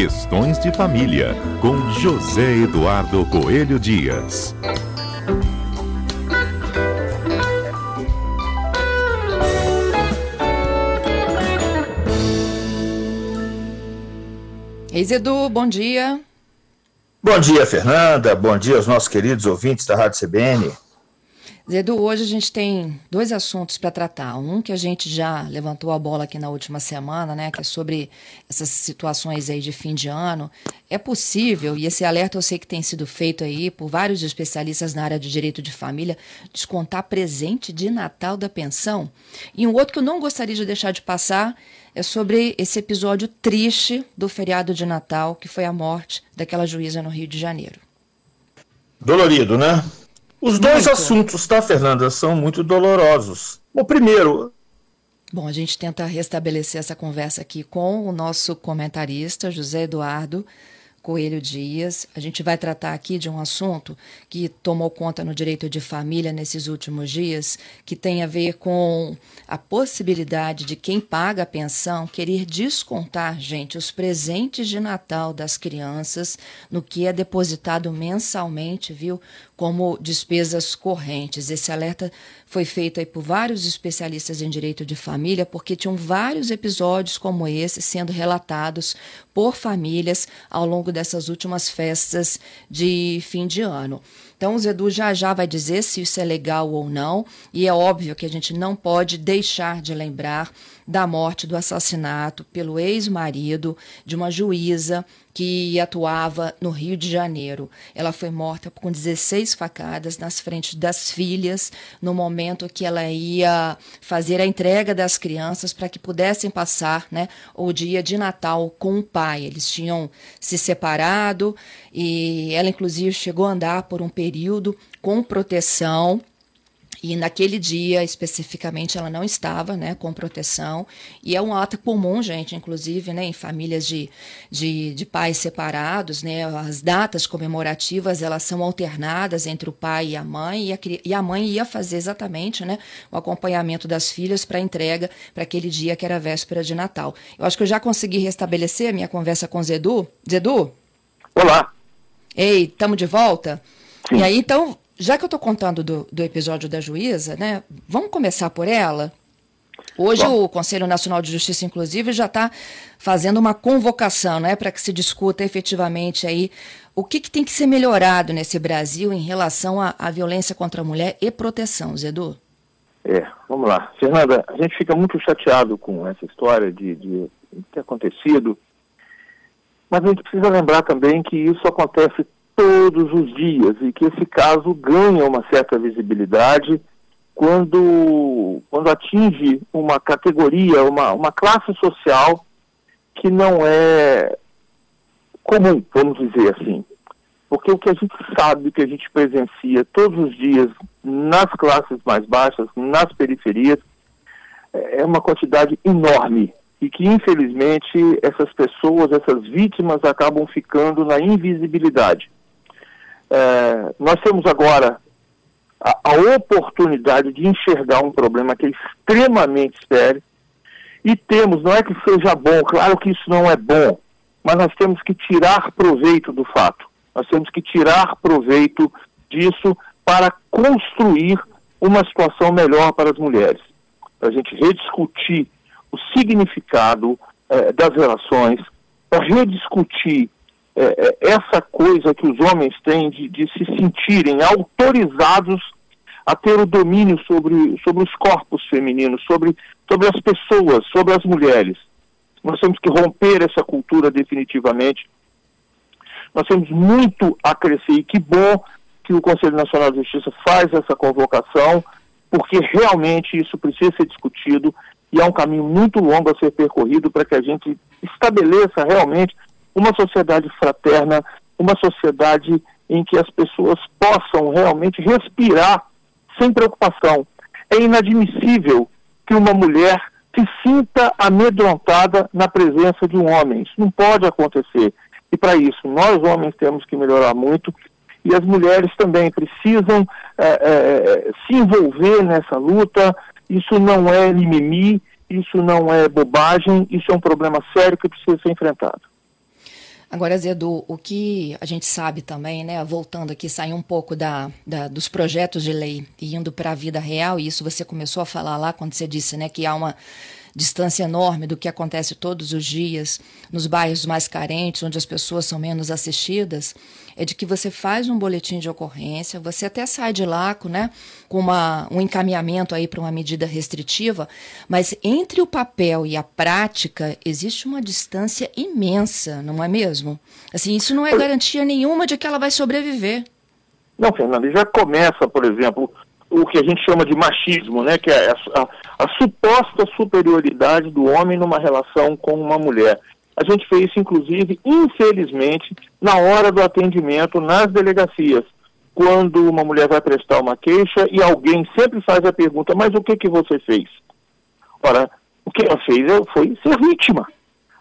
Questões de Família, com José Eduardo Coelho Dias. Eis Edu, bom dia. Bom dia, Fernanda. Bom dia aos nossos queridos ouvintes da Rádio CBN. Zedu, hoje a gente tem dois assuntos para tratar. Um que a gente já levantou a bola aqui na última semana, né, que é sobre essas situações aí de fim de ano. É possível, e esse alerta eu sei que tem sido feito aí por vários especialistas na área de direito de família, descontar presente de Natal da pensão. E um outro que eu não gostaria de deixar de passar é sobre esse episódio triste do feriado de Natal, que foi a morte daquela juíza no Rio de Janeiro. Dolorido, né? Os dois muito. assuntos, tá, Fernanda, são muito dolorosos. O primeiro. Bom, a gente tenta restabelecer essa conversa aqui com o nosso comentarista, José Eduardo. Coelho Dias. A gente vai tratar aqui de um assunto que tomou conta no direito de família nesses últimos dias, que tem a ver com a possibilidade de quem paga a pensão querer descontar, gente, os presentes de Natal das crianças no que é depositado mensalmente, viu? Como despesas correntes. Esse alerta foi feito aí por vários especialistas em direito de família, porque tinham vários episódios como esse sendo relatados por famílias ao longo dessas últimas festas de fim de ano. Então, o Zedu já já vai dizer se isso é legal ou não, e é óbvio que a gente não pode deixar de lembrar da morte, do assassinato pelo ex-marido de uma juíza que atuava no Rio de Janeiro. Ela foi morta com 16 facadas nas frentes das filhas, no momento que ela ia fazer a entrega das crianças para que pudessem passar né, o dia de Natal com o pai. Eles tinham se separado e ela, inclusive, chegou a andar por um período com proteção e naquele dia, especificamente, ela não estava né, com proteção. E é um ato comum, gente, inclusive, né, em famílias de, de, de, pais separados. Né, as datas comemorativas elas são alternadas entre o pai e a mãe. E a, e a mãe ia fazer exatamente né, o acompanhamento das filhas para entrega para aquele dia que era véspera de Natal. Eu acho que eu já consegui restabelecer a minha conversa com o Zedu. Zedu? Olá. Ei, estamos de volta? Sim. E aí, então, já que eu estou contando do, do, episódio da juíza, né, vamos começar por ela? Hoje Bom. o Conselho Nacional de Justiça, inclusive, já está fazendo uma convocação né, para que se discuta efetivamente aí o que, que, tem que ser melhorado nesse Brasil em relação à, violência contra a mulher e proteção, Zedu. É, vamos lá. Fernanda, a gente fica muito chateado com essa história de, de ter acontecido, mas a gente precisa lembrar também que isso acontece todos os dias e que esse caso ganha uma certa visibilidade quando, quando atinge uma categoria, uma, uma classe social que não é comum, vamos dizer assim. Porque o que a gente sabe, que a gente presencia todos os dias nas classes mais baixas, nas periferias, é uma quantidade enorme e que, infelizmente, essas pessoas, essas vítimas acabam ficando na invisibilidade. É, nós temos agora a, a, oportunidade de enxergar um problema que é extremamente sério e temos, não é que seja bom, claro que isso não é bom, mas nós temos que tirar proveito do fato. Nós temos que tirar proveito disso para construir uma situação melhor para as mulheres. Para a gente rediscutir o significado eh, das relações, para rediscutir é, é, essa coisa que os homens têm de, de, se sentirem autorizados a ter o domínio sobre, sobre os corpos femininos, sobre, sobre as pessoas, sobre as mulheres. Nós temos que romper essa cultura definitivamente. Nós temos muito a crescer e que bom que o Conselho Nacional de Justiça faz essa convocação, porque realmente isso precisa ser discutido e há um caminho muito longo a ser percorrido para que a gente estabeleça realmente uma sociedade fraterna, uma sociedade em que as pessoas possam realmente respirar sem preocupação. É inadmissível que uma mulher se sinta amedrontada na presença de um homem. Isso não pode acontecer. E para isso, nós homens temos que melhorar muito e as mulheres também precisam é, é, se envolver nessa luta. Isso não é mimimi, isso não é bobagem, isso é um problema sério que precisa ser enfrentado. Agora, Zedu, o que a gente sabe também, né, voltando aqui, sair um pouco da, da dos projetos de lei e indo para a vida real, e isso você começou a falar lá quando você disse né, que há uma distância enorme do que acontece todos os dias nos bairros mais carentes, onde as pessoas são menos assistidas, é de que você faz um boletim de ocorrência, você até sai de lá né, com uma, um encaminhamento aí para uma medida restritiva, mas entre o papel e a prática existe uma distância imensa, não é mesmo? Assim, isso não é garantia nenhuma de que ela vai sobreviver. Não, Fernando, já começa, por exemplo, o que a gente chama de machismo, né, que é a, a, a, suposta superioridade do homem numa relação com uma mulher. A gente fez isso, inclusive, infelizmente, na hora do atendimento nas delegacias. Quando uma mulher vai prestar uma queixa e alguém sempre faz a pergunta, mas o que, que você fez? Ora, o que ela fez foi ser vítima.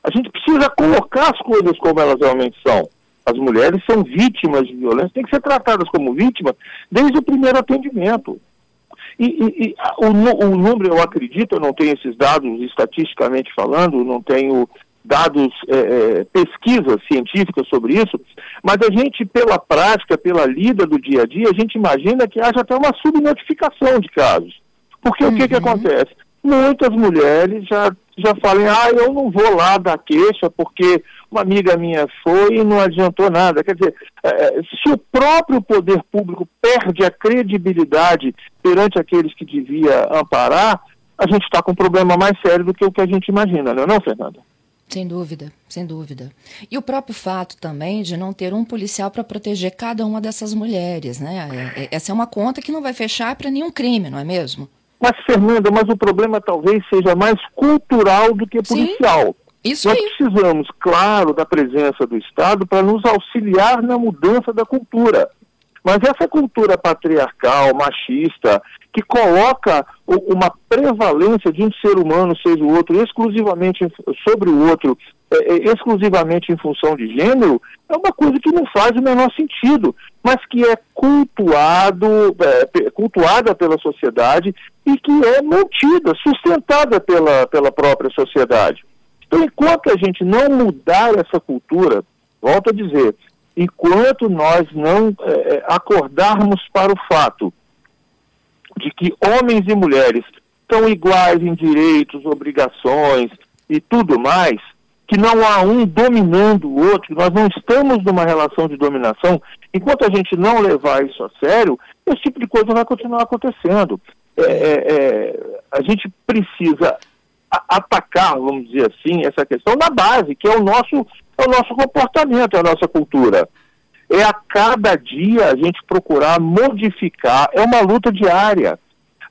A gente precisa colocar as coisas como elas realmente são. As mulheres são vítimas de violência, têm que ser tratadas como vítimas desde o primeiro atendimento. E, e, e o, o, número, eu acredito, eu não tenho esses dados estatisticamente falando, não tenho dados, é, é, pesquisas científicas sobre isso, mas a gente, pela prática, pela lida do dia a dia, a gente imagina que haja até uma subnotificação de casos. Porque uhum. o que, que uhum. acontece? Muitas mulheres já, já falam, ah, eu não vou lá dar queixa porque uma amiga minha foi e não adiantou nada. Quer dizer, é, é, se o próprio poder público perde a credibilidade perante aqueles que devia amparar, a gente está com um problema mais sério do que o que a gente imagina, não é não, Fernanda? Sem dúvida, sem dúvida. E o próprio fato também de não ter um policial para proteger cada uma dessas mulheres, né? É, essa é uma conta que não vai fechar para nenhum crime, não é mesmo? Mas, Fernanda, mas o problema talvez seja mais cultural do que policial. Sim. Isso Nós aí. precisamos, claro, da presença do Estado para nos auxiliar na mudança da cultura. Mas essa cultura patriarcal, machista, que coloca uma prevalência de um ser humano, seja o outro, exclusivamente sobre o outro, é, é, exclusivamente em função de gênero, é uma coisa que não faz o menor sentido, mas que é cultuado, é, cultuada pela sociedade e que é mantida, sustentada pela, pela própria sociedade. Então, enquanto a gente não mudar essa cultura, volto a dizer, enquanto nós não é, é, acordarmos para o fato de que homens e mulheres são iguais em direitos, obrigações e tudo mais, que não há um dominando o outro, nós não estamos numa relação de dominação, enquanto a gente não levar isso a sério, esse tipo de coisa vai continuar acontecendo. É, é, é a gente precisa atacar, vamos dizer assim, essa questão na base, que é o nosso, é o nosso comportamento, é a nossa cultura. É a cada dia a gente procurar modificar, é uma luta diária.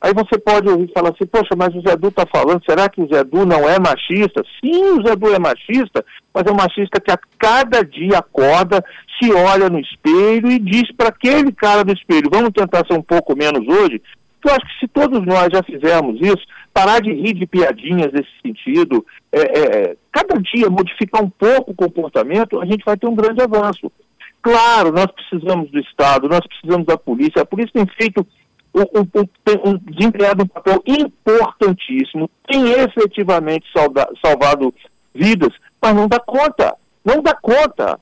Aí você pode ouvir falar assim, poxa, mas o Zé Du está falando, será que o Zé Du não é machista? Sim, o Zé Du é machista, mas é um machista que a cada dia acorda, se olha no espelho e diz para aquele cara do espelho, vamos tentar ser um pouco menos hoje? Eu acho que se todos nós já fizermos isso, parar de rir de piadinhas nesse sentido, é, é, cada dia modificar um pouco o comportamento, a gente vai ter um grande avanço. Claro, nós precisamos do Estado, nós precisamos da polícia. A polícia tem feito um, um, um, desempenhado um papel importantíssimo, tem efetivamente salda, salvado vidas, mas não dá conta, não dá conta.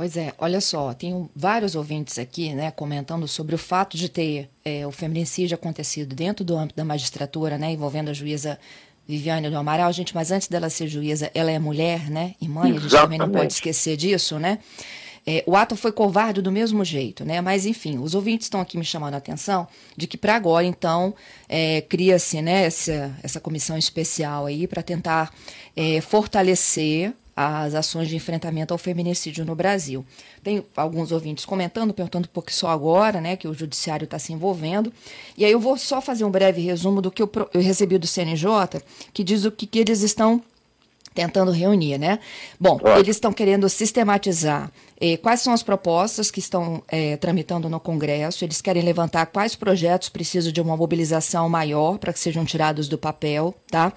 Pois é, olha só, tenho vários ouvintes aqui, né, comentando sobre o fato de ter é, o feminicídio acontecido dentro do âmbito da magistratura, né, envolvendo a juíza Viviane do Amaral, gente, mas antes dela ser juíza, ela é mulher, né, e mãe, a gente também não pode esquecer disso, né. É, o ato foi covarde do mesmo jeito, né? Mas enfim, os ouvintes estão aqui me chamando a atenção de que para agora, então, é, cria-se né, essa, essa comissão especial aí para tentar é, fortalecer as ações de enfrentamento ao feminicídio no Brasil. Tem alguns ouvintes comentando, perguntando por que só agora, né, que o judiciário está se envolvendo. E aí eu vou só fazer um breve resumo do que eu, eu recebi do CNJ, que diz o que, que eles estão tentando reunir, né? Bom, eles estão querendo sistematizar eh, quais são as propostas que estão eh, tramitando no Congresso, eles querem levantar quais projetos precisam de uma mobilização maior para que sejam tirados do papel, tá?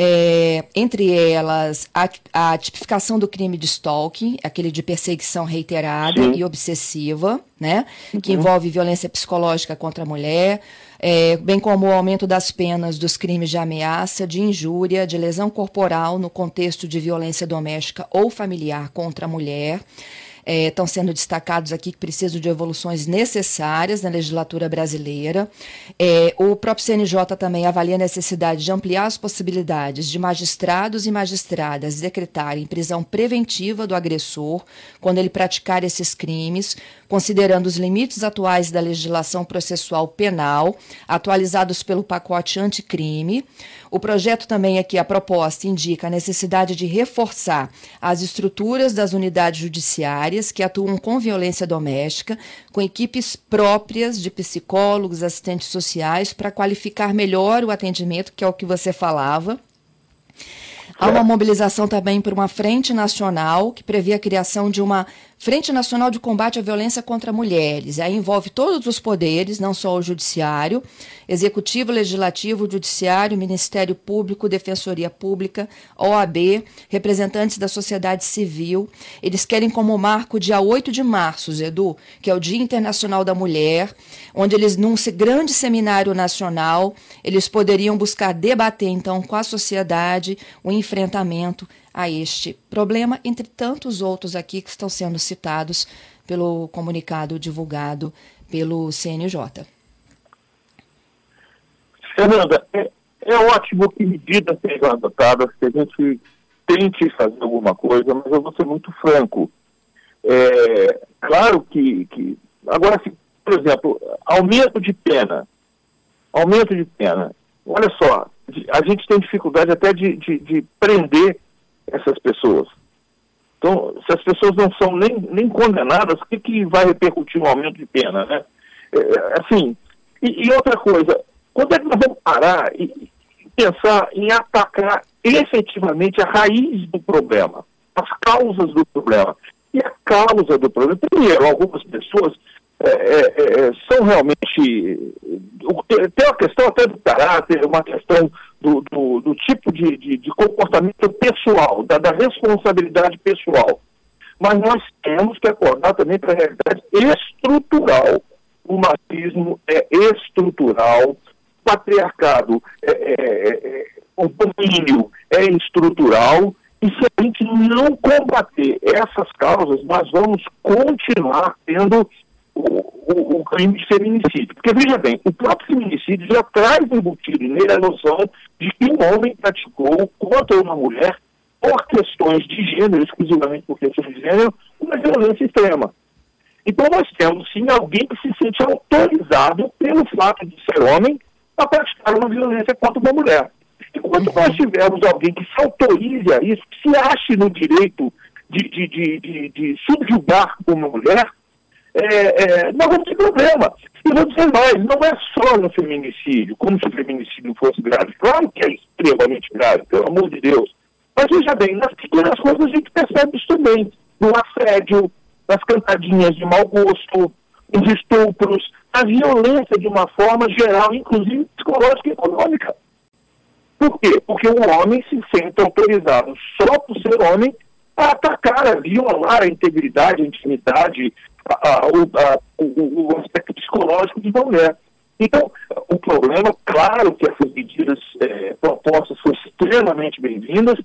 É, entre elas, a, a, tipificação do crime de stalking, aquele de perseguição reiterada Sim. e obsessiva, né? Uhum. Que envolve violência psicológica contra a mulher, é, bem como o aumento das penas dos crimes de ameaça, de injúria, de lesão corporal no contexto de violência doméstica ou familiar contra a mulher estão é, sendo destacados aqui que precisam de evoluções necessárias na legislatura brasileira. É, o próprio CNJ também avalia a necessidade de ampliar as possibilidades de magistrados e magistradas decretarem prisão preventiva do agressor quando ele praticar esses crimes, considerando os limites atuais da legislação processual penal, atualizados pelo pacote anticrime. O projeto também aqui, a proposta, indica a necessidade de reforçar as estruturas das unidades judiciárias que atuam com violência doméstica, com equipes próprias de psicólogos, assistentes sociais, para qualificar melhor o atendimento, que é o que você falava. Há uma mobilização também por uma frente nacional que prevê a criação de uma Frente Nacional de Combate à Violência contra Mulheres. Aí envolve todos os poderes, não só o Judiciário, Executivo, Legislativo, Judiciário, Ministério Público, Defensoria Pública, OAB, representantes da sociedade civil. Eles querem como marco dia 8 de março, Edu, que é o Dia Internacional da Mulher, onde eles, num grande seminário nacional, eles poderiam buscar debater, então, com a sociedade o enfrentamento a este problema, entre tantos outros aqui que estão sendo citados pelo comunicado divulgado pelo CNJ. Fernanda, é, é ótimo que medidas sejam adotadas, que a gente tente fazer alguma coisa, mas eu vou ser muito franco. É, claro que, que. Agora, por exemplo, aumento de pena. Aumento de pena. Olha só, a gente tem dificuldade até de, de, de prender essas pessoas. Então, se as pessoas não são nem, nem condenadas, o que, que vai repercutir um aumento de pena, né? É, é, assim, e, e, outra coisa, quando é que nós vamos parar e, e pensar em atacar efetivamente a raiz do problema, as causas do problema? E a causa do problema, primeiro, algumas pessoas é, é, é, são realmente. Tem uma questão até do caráter, uma questão do, do, do tipo de, de, de, comportamento pessoal, da, da, responsabilidade pessoal. Mas nós temos que acordar também para a realidade estrutural. O machismo é estrutural, o patriarcado, é, é, é, o domínio é estrutural, e se a gente não combater essas causas, nós vamos continuar tendo o, o, crime de feminicídio. Porque, veja bem, o próprio feminicídio já traz embutido nele a noção de que um homem praticou contra uma mulher, por questões de gênero, exclusivamente por questões de gênero, uma violência extrema. Então, nós temos, sim, alguém que se sente autorizado pelo fato de ser homem a praticar uma violência contra uma mulher. Enquanto nós tivermos alguém que se autorize a isso, que se ache no direito de, de, de, de, de subjugar uma mulher, é, é, nós vamos ter problema. E vou dizer mais, não é só no feminicídio, como se o feminicídio fosse grave. Claro que é extremamente grave, pelo amor de Deus. Mas veja bem, nas pequenas coisas a gente percebe isso também. No assédio, nas cantadinhas de mau gosto, nos estupros, a violência de uma forma geral, inclusive psicológica e econômica. Por quê? Porque o homem se sente autorizado só por ser homem a atacar, a violar a integridade, a intimidade, a, a, o, o, aspecto psicológico de mulher. Então, o problema, claro que essas medidas é, propostas são extremamente bem-vindas,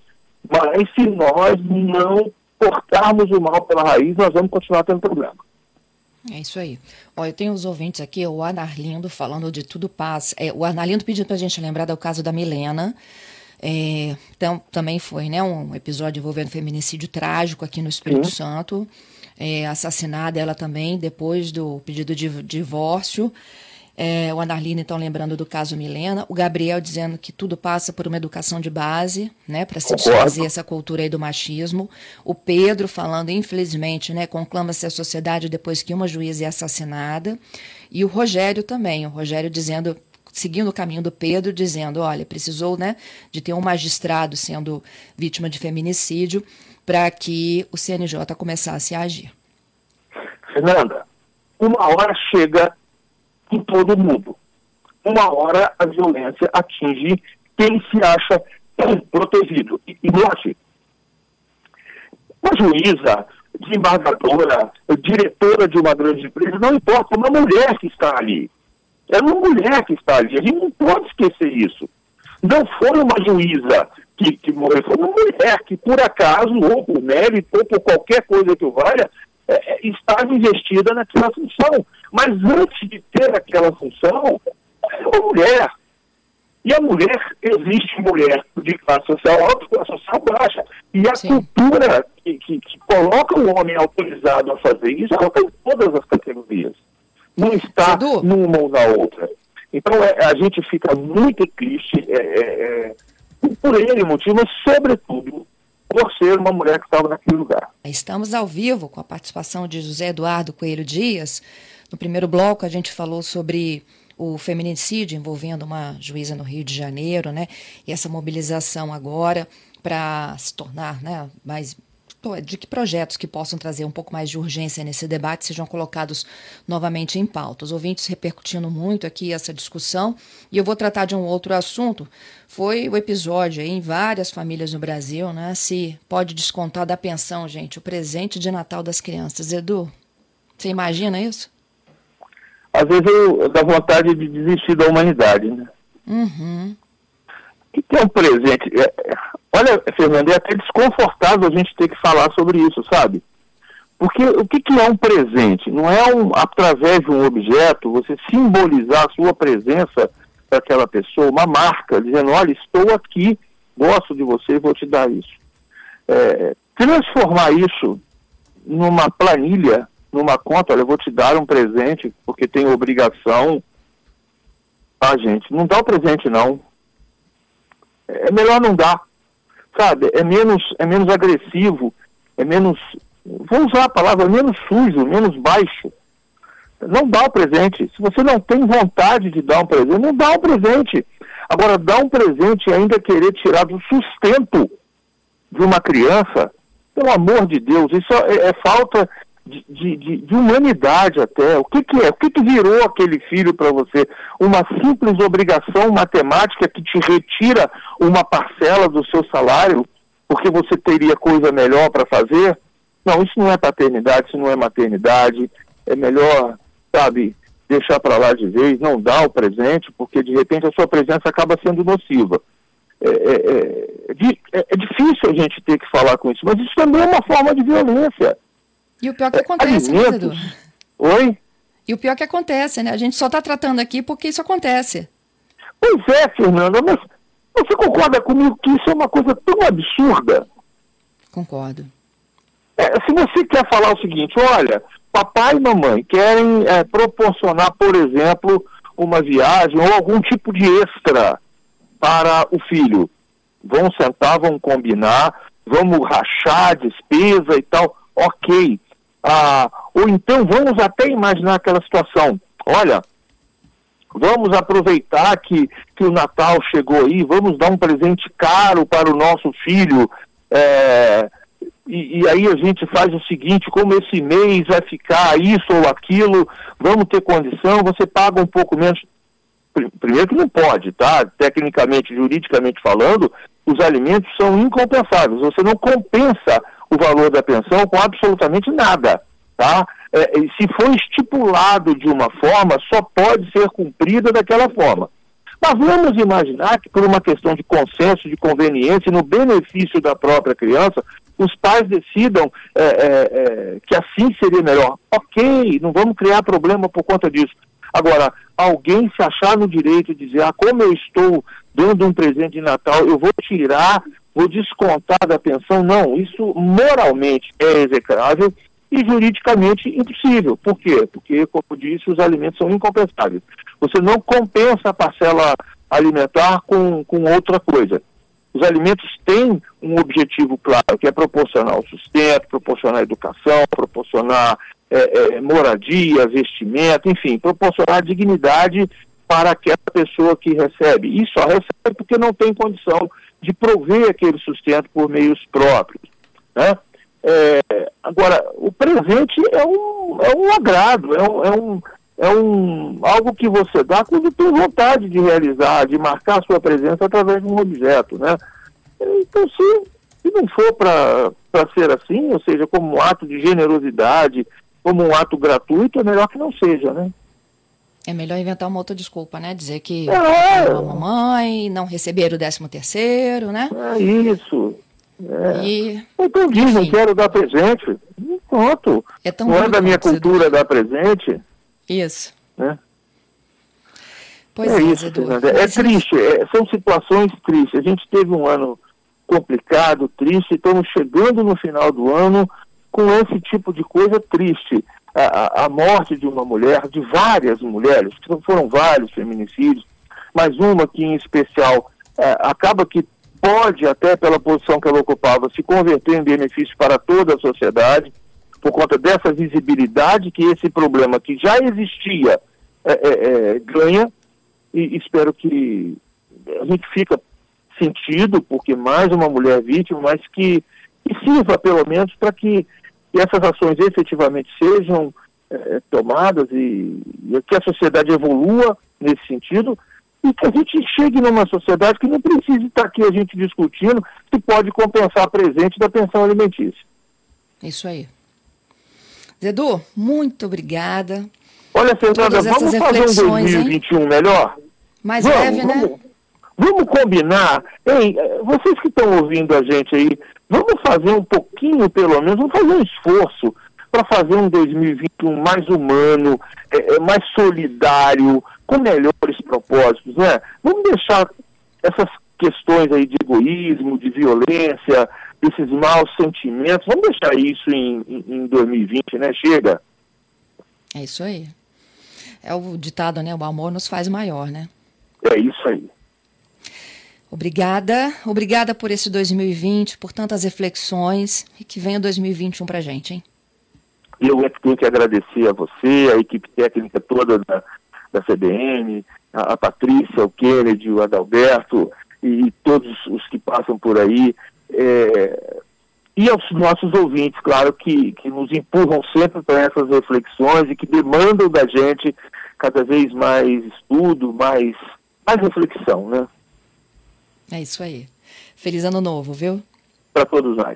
mas se nós não cortarmos o mal pela raiz, nós vamos continuar tendo problema. É isso aí. Olha, eu tenho os ouvintes aqui, o Anarlindo falando de tudo paz. É, o Anarlindo pediu para a gente lembrar do caso da Milena. É, então, também foi né, um episódio envolvendo feminicídio trágico aqui no Espírito Sim. Santo é, assassinada ela também, depois do pedido de divórcio. É, o Anarlina, então, lembrando do caso Milena. O Gabriel dizendo que tudo passa por uma educação de base, né, para se desfazer essa cultura aí do machismo. O Pedro falando, infelizmente, né, conclama-se a sociedade depois que uma juíza é assassinada. E o Rogério também, o Rogério dizendo seguindo o caminho do Pedro, dizendo, olha, precisou né, de ter um magistrado sendo vítima de feminicídio para que o CNJ começasse a agir. Fernanda, uma hora chega em todo mundo. Uma hora a violência atinge quem se acha protegido. E, e uma juíza, desembargadora, diretora de uma grande empresa, não importa, uma mulher que está ali. É uma mulher que está ali. A gente não pode esquecer isso. Não foi uma juíza que, que morreu, foi uma mulher que, por acaso, ou por mérito, ou por qualquer coisa que o valha, é, é, estava investida naquela função. Mas antes de ter aquela função, era uma mulher. E a mulher, existe mulher de classe social alta e classe social baixa. E a Sim. cultura que, que, que, coloca o homem autorizado a fazer isso, ela tem todas as categorias. Não está Edu. numa ou na outra. Então é, a gente fica muito triste é, é por ele motivo, mas sobretudo por ser uma mulher que estava naquele lugar. Estamos ao vivo com a participação de José Eduardo Coelho Dias. No primeiro bloco a gente falou sobre o feminicídio envolvendo uma juíza no Rio de Janeiro, né? E essa mobilização agora para se tornar né, mais de que projetos que possam trazer um pouco mais de urgência nesse debate sejam colocados novamente em pauta. Os ouvintes repercutindo muito aqui essa discussão e eu vou tratar de um outro assunto. Foi o episódio aí em várias famílias no Brasil, né? Se pode descontar da pensão, gente, o presente de Natal das crianças. Edu, você imagina isso? às vezes eu, dá vontade de desistir da humanidade, né? Uhum. O que é um presente? É, é, olha, Fernando, é até desconfortável a gente ter que falar sobre isso, sabe? Porque o que, que é um presente? Não é um, através de um objeto você simbolizar a sua presença para aquela pessoa, uma marca, dizendo, olha, estou aqui, gosto de você, vou te dar isso. É, transformar isso numa planilha numa conta, olha, eu vou te dar um presente porque tenho obrigação. Ah, gente, não dá o presente não. É melhor não dar. Sabe? É menos, é menos agressivo, é menos. Vou usar a palavra menos sujo, menos baixo. Não dá o presente. Se você não tem vontade de dar um presente, não dá o presente. Agora, dar um presente e ainda querer tirar do sustento de uma criança, pelo amor de Deus, isso é, é falta de, de, de, humanidade até. O que, que é? O que, que virou aquele filho para você? Uma simples obrigação matemática que te retira uma parcela do seu salário porque você teria coisa melhor para fazer? Não, isso não é paternidade, isso não é maternidade. É melhor, sabe, deixar para lá de vez, não dar o presente, porque de repente a sua presença acaba sendo nociva. É, é, é, é, é difícil a gente ter que falar com isso, mas isso também é uma forma de violência. E o pior que acontece, né, Edu? Oi? E o pior que acontece, né? A gente só está tratando aqui porque isso acontece. Pois é, Fernanda, mas você concorda comigo que isso é uma coisa tão absurda? Concordo. É, se você quer falar o seguinte, olha, papai e mamãe querem é, proporcionar, por exemplo, uma viagem ou algum tipo de extra para o filho. Vão sentar, vão combinar, vamos rachar a despesa e tal. Ok. Ah, ou então vamos até imaginar aquela situação. Olha, vamos aproveitar que, que o Natal chegou aí, vamos dar um presente caro para o nosso filho. É, e, e, aí a gente faz o seguinte, como esse mês vai ficar isso ou aquilo, vamos ter condição, você paga um pouco menos. Primeiro que não pode, tá? Tecnicamente, juridicamente falando, os alimentos são incompensáveis. Você não compensa o valor da pensão com absolutamente nada, tá? É, se for estipulado de uma forma, só pode ser cumprida daquela forma. Mas vamos imaginar que por uma questão de consenso, de conveniência, no benefício da própria criança, os pais decidam é, é, é, que assim seria melhor. Ok, não vamos criar problema por conta disso. Agora, alguém se achar no direito de dizer, ah, como eu estou dando um presente de Natal, eu vou tirar vou descontar da pensão. Não, isso moralmente é execrável e juridicamente impossível. Por quê? Porque, como disse, os alimentos são incompensáveis. Você não compensa a parcela alimentar com, com outra coisa. Os alimentos têm um objetivo claro, que é proporcionar o sustento, proporcionar educação, proporcionar é, é, moradia, vestimento, enfim, proporcionar dignidade para aquela pessoa que recebe. E só recebe porque não tem condição de prover aquele sustento por meios próprios. Né? É, agora, o presente é um, é um agrado, é um, é, um, é um algo que você dá quando tem vontade de realizar, de marcar a sua presença através de um objeto. Né? Então, se, se não for para ser assim, ou seja, como um ato de generosidade, como um ato gratuito, é melhor que não seja, né? É melhor inventar uma outra desculpa, né? Dizer que é. a mamãe, não receber o décimo terceiro, né? É isso. É. E... Então diz, não quero dar presente. Pronto. É tão não é da minha cultura dar presente. Isso. Né? Pois é, é isso, Fernanda. É triste, é, são situações tristes. A gente teve um ano complicado, triste, estamos chegando no final do ano com esse tipo de coisa triste. A, a, morte de uma mulher, de várias mulheres, foram vários feminicídios, mas uma que em especial é, acaba que pode, até pela posição que ela ocupava, se converter em benefício para toda a sociedade, por conta dessa visibilidade que esse problema que já existia é, é, é ganha, e espero que a gente fica sentido, porque mais uma mulher vítima, mas que, que sirva pelo menos para que, que, essas ações efetivamente sejam é, tomadas e, e que a sociedade evolua nesse sentido e que a gente chegue numa sociedade que não precise estar aqui a gente discutindo se pode compensar a presente da pensão alimentícia. Isso aí. Zedu, muito obrigada. Olha, Fernanda, vamos fazer um 2021 hein? melhor? Mais vamos, leve, né? Vamos, vamos combinar. Ei, vocês que estão ouvindo a gente aí, vamos fazer um pouquinho, pelo menos, vamos fazer um esforço para fazer um 2021 mais humano, é, é, mais solidário, com melhores propósitos, né? Vamos deixar essas questões aí de egoísmo, de violência, desses maus sentimentos, vamos deixar isso em, em, em 2020, né? Chega. É isso aí. É o ditado, né? O amor nos faz maior, né? É isso aí. Obrigada, obrigada por esse 2020, por tantas reflexões e que venha 2021 para gente, hein? Eu é que tenho que agradecer a você, a equipe técnica toda da, da CBN, a, a Patrícia, o Kennedy, o Adalberto e, e todos os que passam por aí. É, e aos nossos ouvintes, claro, que, que nos empurram sempre para essas reflexões e que demandam da gente cada vez mais estudo, mais mais reflexão, né? É isso aí. Feliz ano novo, viu? Para todos nós.